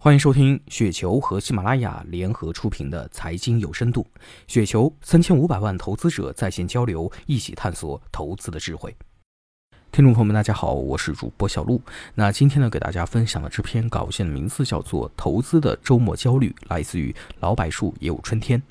欢迎收听雪球和喜马拉雅联合出品的财经有深度。雪球三千五百万投资者在线交流，一起探索投资的智慧。听众朋友们，大家好，我是主播小璐。那今天呢，给大家分享的这篇稿件的名字叫做《投资的周末焦虑》，来自于老柏树也有春天。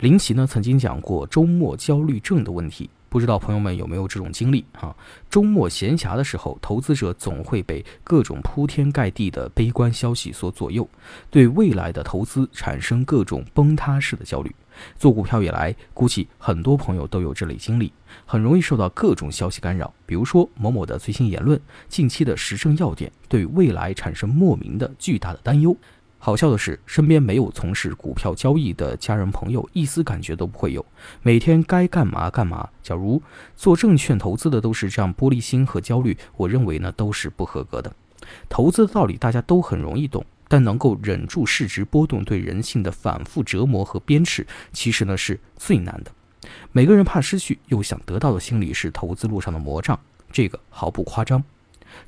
林奇呢曾经讲过周末焦虑症的问题。不知道朋友们有没有这种经历啊？周末闲暇的时候，投资者总会被各种铺天盖地的悲观消息所左右，对未来的投资产生各种崩塌式的焦虑。做股票以来，估计很多朋友都有这类经历，很容易受到各种消息干扰，比如说某某的最新言论、近期的时政要点，对未来产生莫名的巨大的担忧。好笑的是，身边没有从事股票交易的家人朋友，一丝感觉都不会有。每天该干嘛干嘛。假如做证券投资的都是这样玻璃心和焦虑，我认为呢都是不合格的。投资的道理大家都很容易懂，但能够忍住市值波动对人性的反复折磨和鞭笞，其实呢是最难的。每个人怕失去又想得到的心理是投资路上的魔障，这个毫不夸张。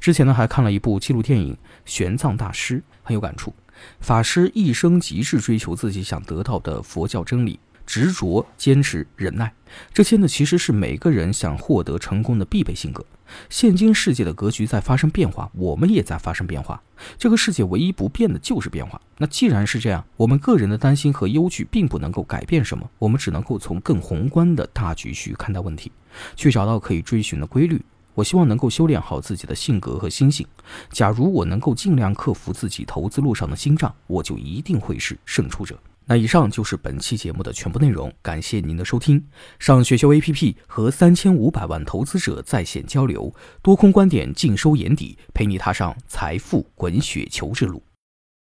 之前呢还看了一部纪录电影《玄奘大师》，很有感触。法师一生极致追求自己想得到的佛教真理，执着、坚持、忍耐，这些呢其实是每个人想获得成功的必备性格。现今世界的格局在发生变化，我们也在发生变化。这个世界唯一不变的就是变化。那既然是这样，我们个人的担心和忧惧并不能够改变什么，我们只能够从更宏观的大局去看待问题，去找到可以追寻的规律。我希望能够修炼好自己的性格和心性。假如我能够尽量克服自己投资路上的心障，我就一定会是胜出者。那以上就是本期节目的全部内容，感谢您的收听。上雪球 APP 和三千五百万投资者在线交流，多空观点尽收眼底，陪你踏上财富滚雪球之路。